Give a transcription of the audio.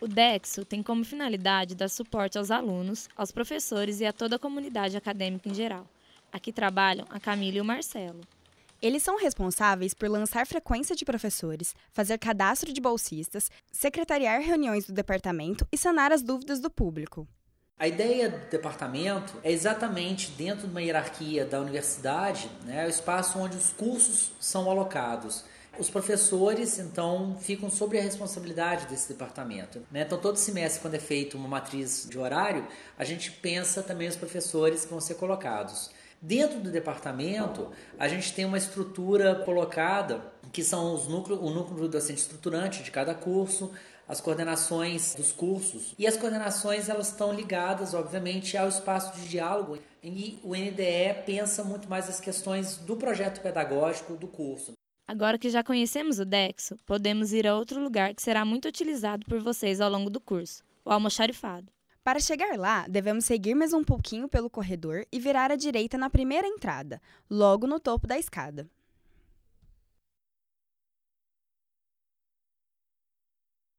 O DEXO tem como finalidade dar suporte aos alunos, aos professores e a toda a comunidade acadêmica em geral. Aqui trabalham a Camila e o Marcelo. Eles são responsáveis por lançar frequência de professores, fazer cadastro de bolsistas, secretariar reuniões do departamento e sanar as dúvidas do público. A ideia do departamento é exatamente dentro de uma hierarquia da universidade, né, o espaço onde os cursos são alocados. Os professores, então, ficam sob a responsabilidade desse departamento. Né? Então, todo semestre, quando é feito uma matriz de horário, a gente pensa também os professores que vão ser colocados. Dentro do departamento, a gente tem uma estrutura colocada, que são os núcleos, o núcleo docente estruturante de cada curso, as coordenações dos cursos. E as coordenações elas estão ligadas, obviamente, ao espaço de diálogo. E o NDE pensa muito mais as questões do projeto pedagógico do curso. Agora que já conhecemos o Dexo, podemos ir a outro lugar que será muito utilizado por vocês ao longo do curso, o almoxarifado. Para chegar lá, devemos seguir mais um pouquinho pelo corredor e virar à direita na primeira entrada, logo no topo da escada.